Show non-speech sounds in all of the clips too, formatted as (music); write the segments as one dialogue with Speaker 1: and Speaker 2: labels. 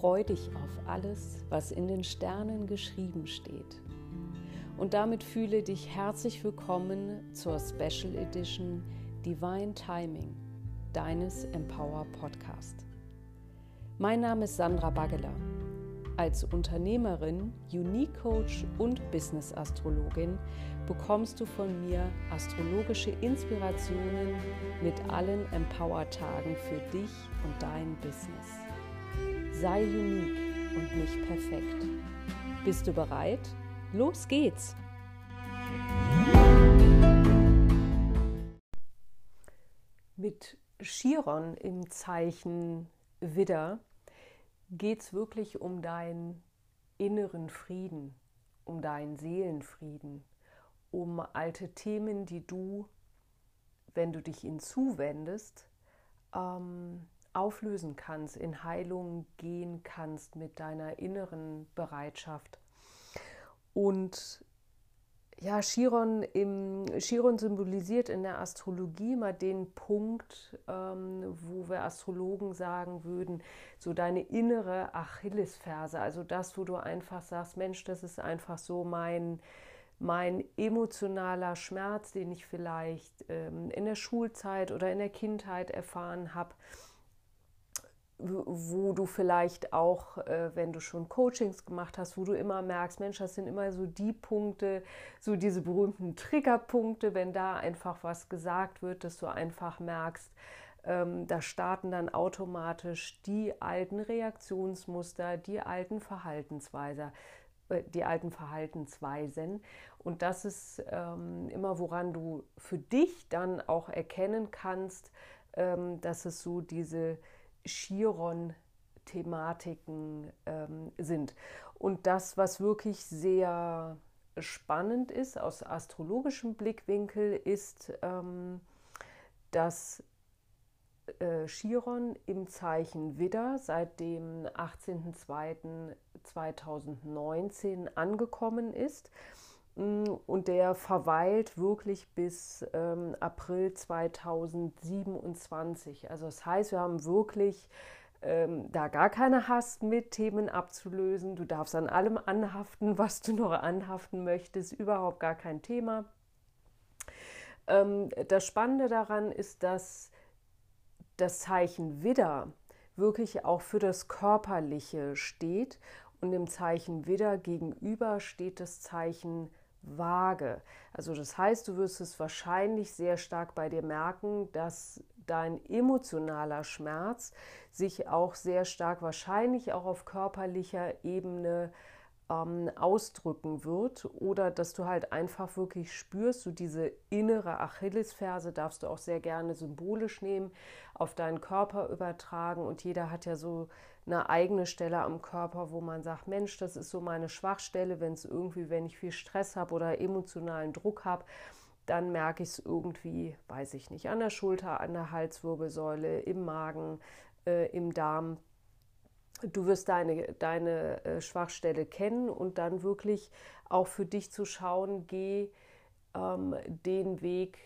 Speaker 1: Freu dich auf alles, was in den Sternen geschrieben steht. Und damit fühle dich herzlich willkommen zur Special Edition Divine Timing deines Empower Podcast. Mein Name ist Sandra Bageler. Als Unternehmerin, Unique Coach und Business Astrologin bekommst du von mir astrologische Inspirationen mit allen Empower-Tagen für dich und dein Business. Sei unique und nicht perfekt. Bist du bereit? Los geht's! Mit Chiron im Zeichen Widder geht es wirklich um deinen inneren Frieden, um deinen Seelenfrieden, um alte Themen, die du, wenn du dich ihnen zuwendest, ähm, auflösen kannst, in Heilung gehen kannst mit deiner inneren Bereitschaft. Und ja, Chiron, im, Chiron symbolisiert in der Astrologie mal den Punkt, ähm, wo wir Astrologen sagen würden, so deine innere Achillesferse, also das, wo du einfach sagst, Mensch, das ist einfach so mein, mein emotionaler Schmerz, den ich vielleicht ähm, in der Schulzeit oder in der Kindheit erfahren habe wo du vielleicht auch, äh, wenn du schon Coachings gemacht hast, wo du immer merkst, Mensch, das sind immer so die Punkte, so diese berühmten Triggerpunkte, wenn da einfach was gesagt wird, dass du einfach merkst, ähm, da starten dann automatisch die alten Reaktionsmuster, die alten Verhaltensweisen, äh, die alten Verhaltensweisen. Und das ist ähm, immer, woran du für dich dann auch erkennen kannst, ähm, dass es so diese Chiron-Thematiken ähm, sind. Und das, was wirklich sehr spannend ist aus astrologischem Blickwinkel, ist, ähm, dass äh, Chiron im Zeichen Widder seit dem 18.02.2019 angekommen ist und der verweilt wirklich bis ähm, April 2027. Also das heißt, wir haben wirklich ähm, da gar keine Hast mit Themen abzulösen. Du darfst an allem anhaften, was du noch anhaften möchtest. Überhaupt gar kein Thema. Ähm, das Spannende daran ist, dass das Zeichen Widder wirklich auch für das Körperliche steht und im Zeichen Widder gegenüber steht das Zeichen Waage. Also das heißt, du wirst es wahrscheinlich sehr stark bei dir merken, dass dein emotionaler Schmerz sich auch sehr stark wahrscheinlich auch auf körperlicher Ebene ähm, ausdrücken wird oder dass du halt einfach wirklich spürst, so diese innere Achillesferse darfst du auch sehr gerne symbolisch nehmen, auf deinen Körper übertragen und jeder hat ja so eine eigene Stelle am Körper, wo man sagt, Mensch, das ist so meine Schwachstelle, wenn es irgendwie, wenn ich viel Stress habe oder emotionalen Druck habe, dann merke ich es irgendwie, weiß ich nicht, an der Schulter, an der Halswirbelsäule, im Magen, äh, im Darm. Du wirst deine, deine äh, Schwachstelle kennen und dann wirklich auch für dich zu schauen, geh ähm, den Weg,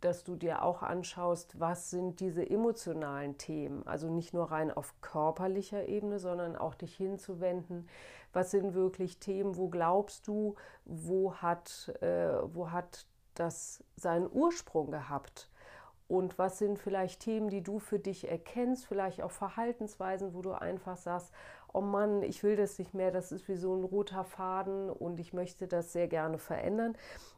Speaker 1: dass du dir auch anschaust, was sind diese emotionalen Themen, also nicht nur rein auf körperlicher Ebene, sondern auch dich hinzuwenden, was sind wirklich Themen, wo glaubst du, wo hat, äh, wo hat das seinen Ursprung gehabt? Und was sind vielleicht Themen, die du für dich erkennst, vielleicht auch Verhaltensweisen, wo du einfach sagst, oh Mann, ich will das nicht mehr, das ist wie so ein roter Faden und ich möchte das sehr gerne verändern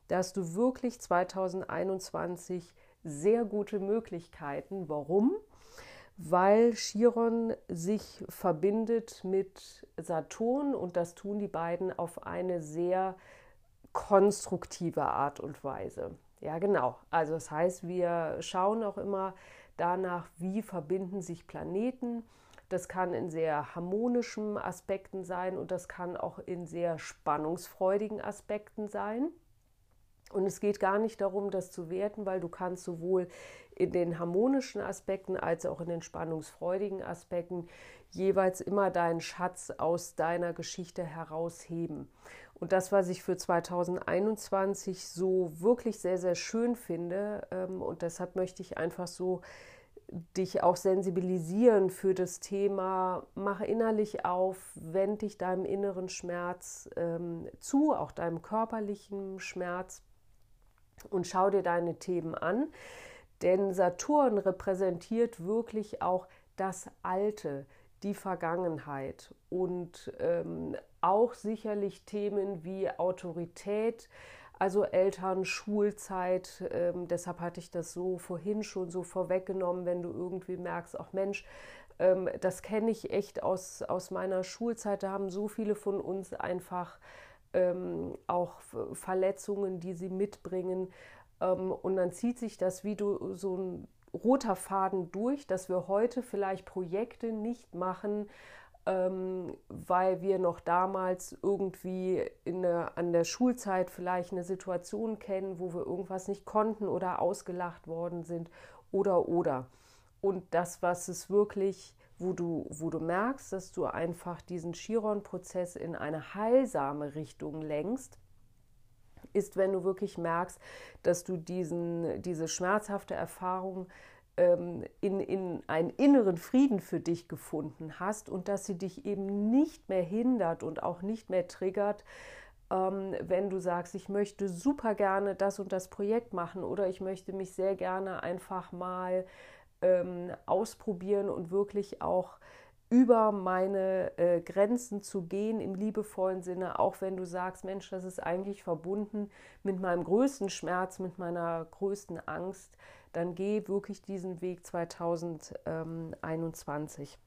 Speaker 1: da hast du wirklich 2021 sehr gute Möglichkeiten. Warum? Weil Chiron sich verbindet mit Saturn und das tun die beiden auf eine sehr konstruktive Art und Weise. Ja, genau. Also das heißt, wir schauen auch immer danach, wie verbinden sich Planeten. Das kann in sehr harmonischen Aspekten sein und das kann auch in sehr spannungsfreudigen Aspekten sein. Und es geht gar nicht darum, das zu werten, weil du kannst sowohl in den harmonischen Aspekten als auch in den spannungsfreudigen Aspekten jeweils immer deinen Schatz aus deiner Geschichte herausheben. Und das, was ich für 2021 so wirklich sehr, sehr schön finde, ähm, und deshalb möchte ich einfach so dich auch sensibilisieren für das Thema, mach innerlich auf, wend dich deinem inneren Schmerz ähm, zu, auch deinem körperlichen Schmerz und schau dir deine Themen an. Denn Saturn repräsentiert wirklich auch das Alte, die Vergangenheit und ähm, auch sicherlich Themen wie Autorität, also Eltern, Schulzeit. Ähm, deshalb hatte ich das so vorhin schon so vorweggenommen, wenn du irgendwie merkst, auch Mensch, ähm, das kenne ich echt aus, aus meiner Schulzeit. Da haben so viele von uns einfach ähm, auch Verletzungen, die sie mitbringen. Ähm, und dann zieht sich das wie du, so ein roter Faden durch, dass wir heute vielleicht Projekte nicht machen, ähm, weil wir noch damals irgendwie der, an der Schulzeit vielleicht eine Situation kennen, wo wir irgendwas nicht konnten oder ausgelacht worden sind oder oder. Und das, was es wirklich, wo du, wo du merkst, dass du einfach diesen Chiron-Prozess in eine heilsame Richtung lenkst, ist, wenn du wirklich merkst, dass du diesen, diese schmerzhafte Erfahrung ähm, in, in einen inneren Frieden für dich gefunden hast und dass sie dich eben nicht mehr hindert und auch nicht mehr triggert, ähm, wenn du sagst, ich möchte super gerne das und das Projekt machen oder ich möchte mich sehr gerne einfach mal ähm, ausprobieren und wirklich auch über meine äh, Grenzen zu gehen im liebevollen Sinne, auch wenn du sagst, Mensch, das ist eigentlich verbunden mit meinem größten Schmerz, mit meiner größten Angst, dann geh wirklich diesen Weg 2021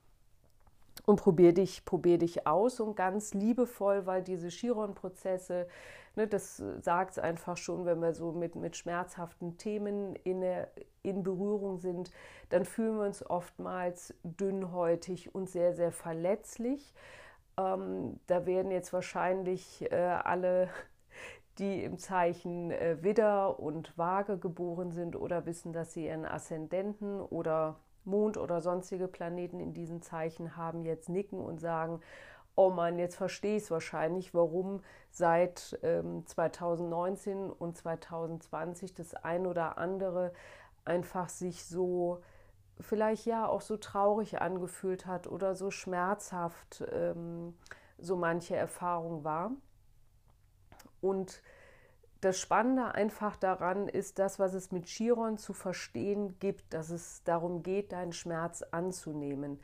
Speaker 1: und probier dich, probier dich aus und ganz liebevoll, weil diese Chiron-Prozesse, ne, das sagt es einfach schon, wenn wir so mit, mit schmerzhaften Themen in, in Berührung sind, dann fühlen wir uns oftmals dünnhäutig und sehr, sehr verletzlich. Ähm, da werden jetzt wahrscheinlich äh, alle die im Zeichen äh, Widder und Waage geboren sind oder wissen, dass sie ihren Aszendenten oder Mond oder sonstige Planeten in diesen Zeichen haben, jetzt nicken und sagen, oh Mann, jetzt verstehe ich es wahrscheinlich, warum seit ähm, 2019 und 2020 das ein oder andere einfach sich so vielleicht ja auch so traurig angefühlt hat oder so schmerzhaft ähm, so manche Erfahrung war. Und das Spannende einfach daran ist das, was es mit Chiron zu verstehen gibt, dass es darum geht, deinen Schmerz anzunehmen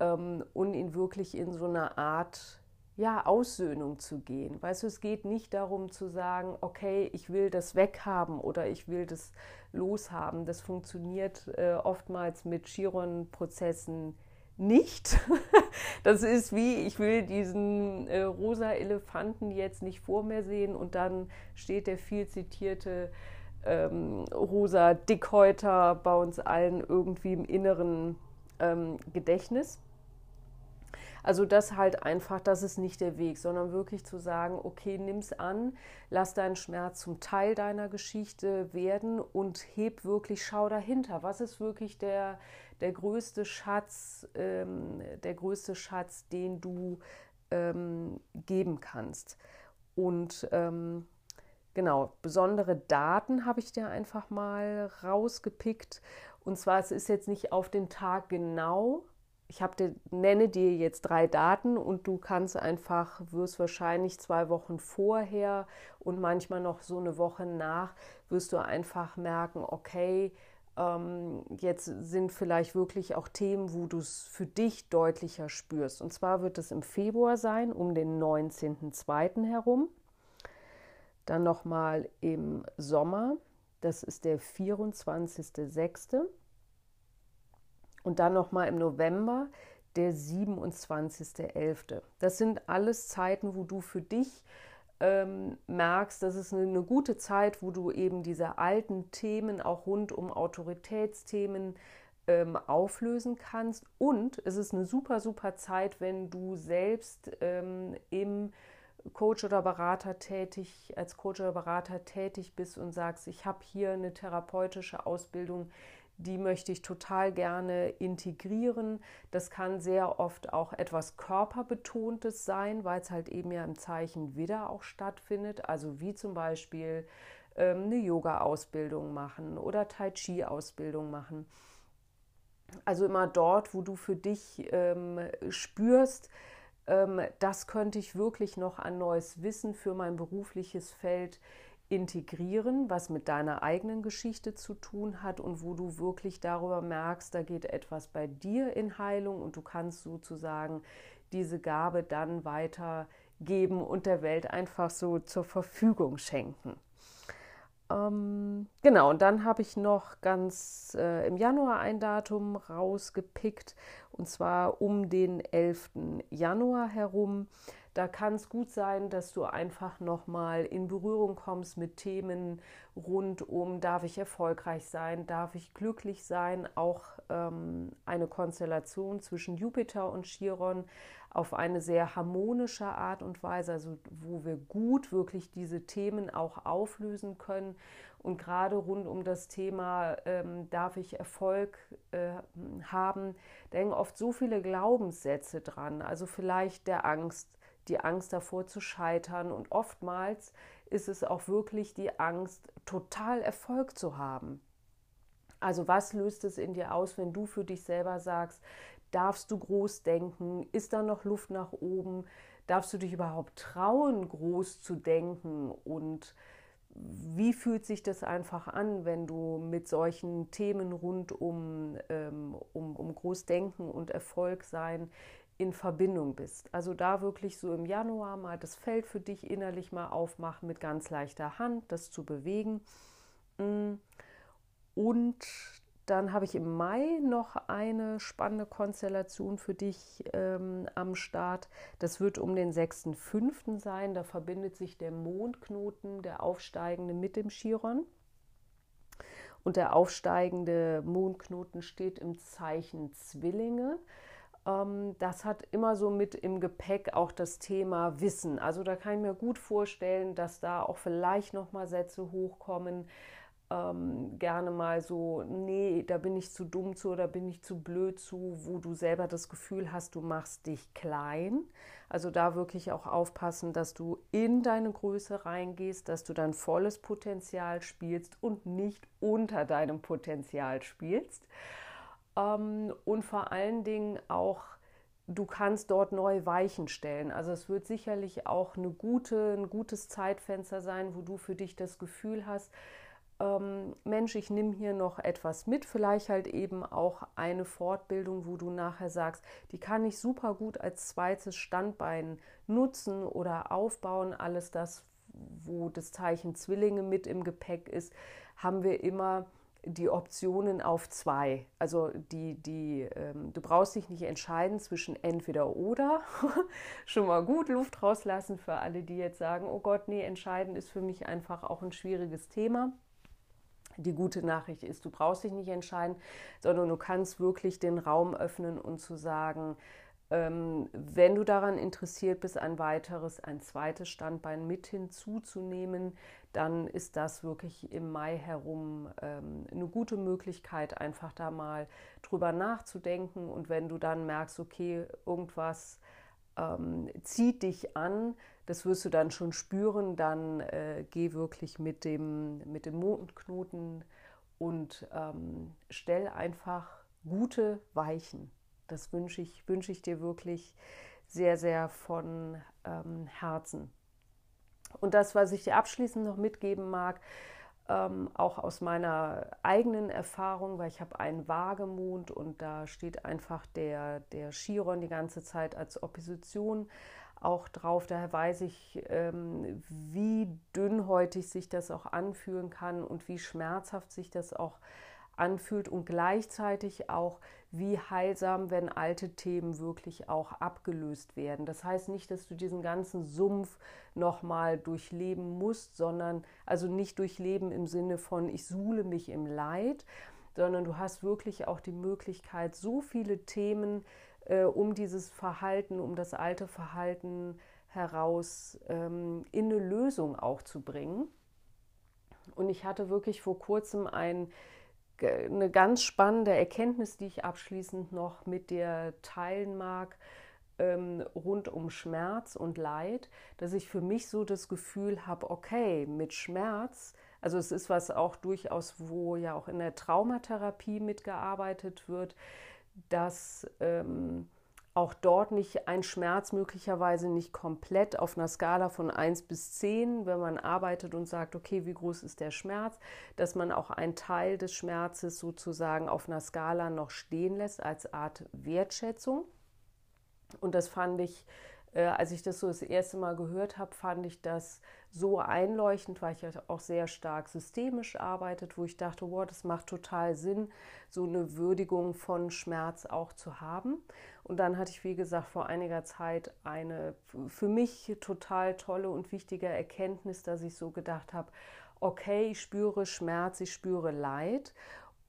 Speaker 1: ähm, und ihn wirklich in so eine Art ja, Aussöhnung zu gehen. Weißt du, es geht nicht darum zu sagen, okay, ich will das weghaben oder ich will das loshaben. Das funktioniert äh, oftmals mit Chiron-Prozessen nicht. (laughs) Das ist wie, ich will diesen äh, rosa Elefanten jetzt nicht vor mir sehen und dann steht der viel zitierte ähm, rosa Dickhäuter bei uns allen irgendwie im inneren ähm, Gedächtnis. Also das halt einfach, das ist nicht der Weg, sondern wirklich zu sagen, okay, nimm's an, lass deinen Schmerz zum Teil deiner Geschichte werden und heb wirklich, schau dahinter. Was ist wirklich der, der größte Schatz, ähm, der größte Schatz, den du ähm, geben kannst? Und ähm, genau, besondere Daten habe ich dir einfach mal rausgepickt. Und zwar, es ist jetzt nicht auf den Tag genau, ich habe nenne dir jetzt drei Daten und du kannst einfach, wirst wahrscheinlich zwei Wochen vorher und manchmal noch so eine Woche nach, wirst du einfach merken, okay, ähm, jetzt sind vielleicht wirklich auch Themen, wo du es für dich deutlicher spürst. Und zwar wird es im Februar sein, um den 19.02. herum. Dann nochmal im Sommer, das ist der 24.06. Und dann nochmal im November der 27.11. Das sind alles Zeiten, wo du für dich ähm, merkst, das ist eine, eine, gute Zeit, wo du eben diese alten Themen auch rund um Autoritätsthemen ähm, auflösen kannst. Und es ist eine super, super Zeit, wenn du selbst ähm, im Coach oder Berater tätig, als Coach oder Berater tätig bist und sagst, ich habe hier eine therapeutische Ausbildung, die möchte ich total gerne integrieren. Das kann sehr oft auch etwas körperbetontes sein, weil es halt eben ja im Zeichen Widder auch stattfindet. Also wie zum Beispiel ähm, eine Yoga-Ausbildung machen oder Tai Chi-Ausbildung machen. Also immer dort, wo du für dich ähm, spürst, ähm, das könnte ich wirklich noch an neues Wissen für mein berufliches Feld integrieren, was mit deiner eigenen Geschichte zu tun hat und wo du wirklich darüber merkst, da geht etwas bei dir in Heilung und du kannst sozusagen diese Gabe dann weitergeben und der Welt einfach so zur Verfügung schenken. Ähm, genau, und dann habe ich noch ganz äh, im Januar ein Datum rausgepickt, und zwar um den 11. Januar herum. Da kann es gut sein, dass du einfach nochmal in Berührung kommst mit Themen rund um, darf ich erfolgreich sein, darf ich glücklich sein, auch ähm, eine Konstellation zwischen Jupiter und Chiron auf eine sehr harmonische Art und Weise, also wo wir gut wirklich diese Themen auch auflösen können. Und gerade rund um das Thema, ähm, darf ich Erfolg äh, haben, da hängen oft so viele Glaubenssätze dran. Also vielleicht der Angst, die Angst davor zu scheitern. Und oftmals ist es auch wirklich die Angst, total Erfolg zu haben. Also was löst es in dir aus, wenn du für dich selber sagst, darfst du groß denken? Ist da noch Luft nach oben? Darfst du dich überhaupt trauen, groß zu denken? Und wie fühlt sich das einfach an, wenn du mit solchen Themen rund um, ähm, um, um Großdenken und Erfolg sein in Verbindung bist. Also da wirklich so im Januar mal das Feld für dich innerlich mal aufmachen mit ganz leichter Hand, das zu bewegen. Mm. Und dann habe ich im Mai noch eine spannende Konstellation für dich ähm, am Start. Das wird um den 6.5. sein. Da verbindet sich der Mondknoten, der aufsteigende, mit dem Chiron. Und der aufsteigende Mondknoten steht im Zeichen Zwillinge. Ähm, das hat immer so mit im Gepäck auch das Thema Wissen. Also da kann ich mir gut vorstellen, dass da auch vielleicht noch mal Sätze hochkommen. Ähm, gerne mal so, nee, da bin ich zu dumm zu oder bin ich zu blöd zu, wo du selber das Gefühl hast, du machst dich klein. Also da wirklich auch aufpassen, dass du in deine Größe reingehst, dass du dein volles Potenzial spielst und nicht unter deinem Potenzial spielst. Ähm, und vor allen Dingen auch, du kannst dort neue Weichen stellen. Also es wird sicherlich auch eine gute, ein gutes Zeitfenster sein, wo du für dich das Gefühl hast, ähm, Mensch, ich nehme hier noch etwas mit, vielleicht halt eben auch eine Fortbildung, wo du nachher sagst, die kann ich super gut als zweites Standbein nutzen oder aufbauen. Alles das, wo das Zeichen Zwillinge mit im Gepäck ist, haben wir immer die Optionen auf zwei. Also die, die, ähm, du brauchst dich nicht entscheiden zwischen entweder oder. (laughs) Schon mal gut Luft rauslassen für alle, die jetzt sagen, oh Gott, nee, entscheiden ist für mich einfach auch ein schwieriges Thema. Die gute Nachricht ist, du brauchst dich nicht entscheiden, sondern du kannst wirklich den Raum öffnen und zu sagen, wenn du daran interessiert bist, ein weiteres, ein zweites Standbein mit hinzuzunehmen, dann ist das wirklich im Mai herum ähm, eine gute Möglichkeit, einfach da mal drüber nachzudenken. Und wenn du dann merkst, okay, irgendwas ähm, zieht dich an, das wirst du dann schon spüren, dann äh, geh wirklich mit dem, mit dem Mondknoten und ähm, stell einfach gute Weichen. Das wünsche ich, wünsche ich dir wirklich sehr, sehr von ähm, Herzen. Und das, was ich dir abschließend noch mitgeben mag, ähm, auch aus meiner eigenen Erfahrung, weil ich habe einen Wagemond und da steht einfach der, der Chiron die ganze Zeit als Opposition auch drauf. Daher weiß ich, ähm, wie dünnhäutig sich das auch anfühlen kann und wie schmerzhaft sich das auch anfühlt und gleichzeitig auch, wie heilsam, wenn alte Themen wirklich auch abgelöst werden. Das heißt nicht, dass du diesen ganzen Sumpf nochmal durchleben musst, sondern also nicht durchleben im Sinne von, ich suhle mich im Leid, sondern du hast wirklich auch die Möglichkeit, so viele Themen äh, um dieses Verhalten, um das alte Verhalten heraus ähm, in eine Lösung auch zu bringen. Und ich hatte wirklich vor kurzem ein eine ganz spannende Erkenntnis, die ich abschließend noch mit dir teilen mag, ähm, rund um Schmerz und Leid, dass ich für mich so das Gefühl habe, okay, mit Schmerz, Also es ist was auch durchaus, wo ja auch in der Traumatherapie mitgearbeitet wird, dass ähm, auch dort nicht ein Schmerz möglicherweise nicht komplett auf einer Skala von 1 bis 10, wenn man arbeitet und sagt, okay, wie groß ist der Schmerz, dass man auch einen Teil des Schmerzes sozusagen auf einer Skala noch stehen lässt als Art Wertschätzung. Und das fand ich als ich das so das erste Mal gehört habe, fand ich das so einleuchtend, weil ich ja auch sehr stark systemisch arbeitet, wo ich dachte, wow, das macht total Sinn, so eine Würdigung von Schmerz auch zu haben. Und dann hatte ich, wie gesagt, vor einiger Zeit eine für mich total tolle und wichtige Erkenntnis, dass ich so gedacht habe, okay, ich spüre Schmerz, ich spüre Leid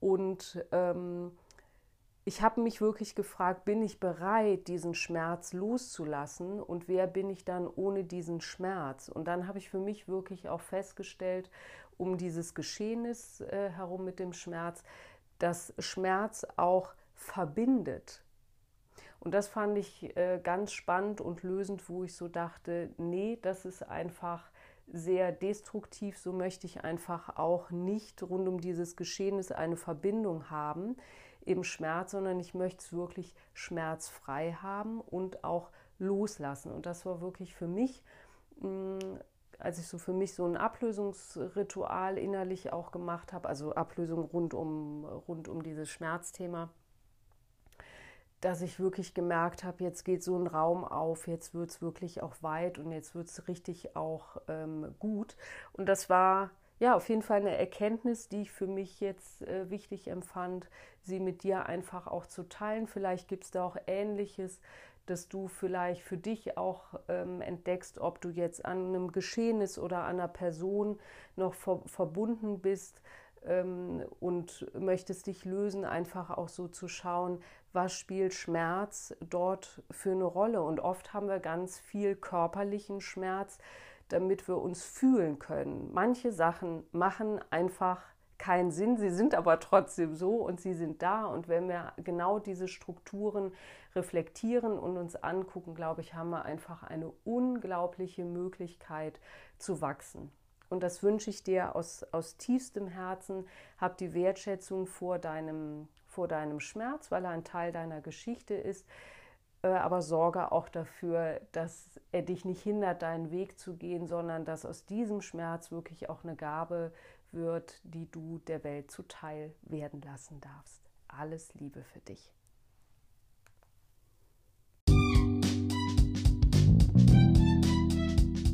Speaker 1: und ähm, ich habe mich wirklich gefragt, bin ich bereit, diesen Schmerz loszulassen und wer bin ich dann ohne diesen Schmerz? Und dann habe ich für mich wirklich auch festgestellt, um dieses Geschehnis äh, herum mit dem Schmerz, dass Schmerz auch verbindet. Und das fand ich äh, ganz spannend und lösend, wo ich so dachte, nee, das ist einfach sehr destruktiv, so möchte ich einfach auch nicht rund um dieses Geschehnis eine Verbindung haben im Schmerz, sondern ich möchte es wirklich schmerzfrei haben und auch loslassen. Und das war wirklich für mich, mm, als ich so für mich so ein Ablösungsritual innerlich auch gemacht habe, also Ablösung rund um, rund um dieses Schmerzthema, dass ich wirklich gemerkt habe, jetzt geht so ein Raum auf, jetzt wird es wirklich auch weit und jetzt wird es richtig auch ähm, gut. Und das war ja, auf jeden Fall eine Erkenntnis, die ich für mich jetzt äh, wichtig empfand, sie mit dir einfach auch zu teilen. Vielleicht gibt es da auch Ähnliches, dass du vielleicht für dich auch ähm, entdeckst, ob du jetzt an einem Geschehnis oder an einer Person noch ver verbunden bist ähm, und möchtest dich lösen, einfach auch so zu schauen, was spielt Schmerz dort für eine Rolle. Und oft haben wir ganz viel körperlichen Schmerz, damit wir uns fühlen können. Manche Sachen machen einfach keinen Sinn, sie sind aber trotzdem so und sie sind da. Und wenn wir genau diese Strukturen reflektieren und uns angucken, glaube ich, haben wir einfach eine unglaubliche Möglichkeit zu wachsen. Und das wünsche ich dir aus, aus tiefstem Herzen. Hab die Wertschätzung vor deinem, vor deinem Schmerz, weil er ein Teil deiner Geschichte ist. Äh, aber sorge auch dafür, dass er dich nicht hindert, deinen Weg zu gehen, sondern dass aus diesem Schmerz wirklich auch eine Gabe wird, die du der Welt zuteil werden lassen darfst. Alles Liebe für dich.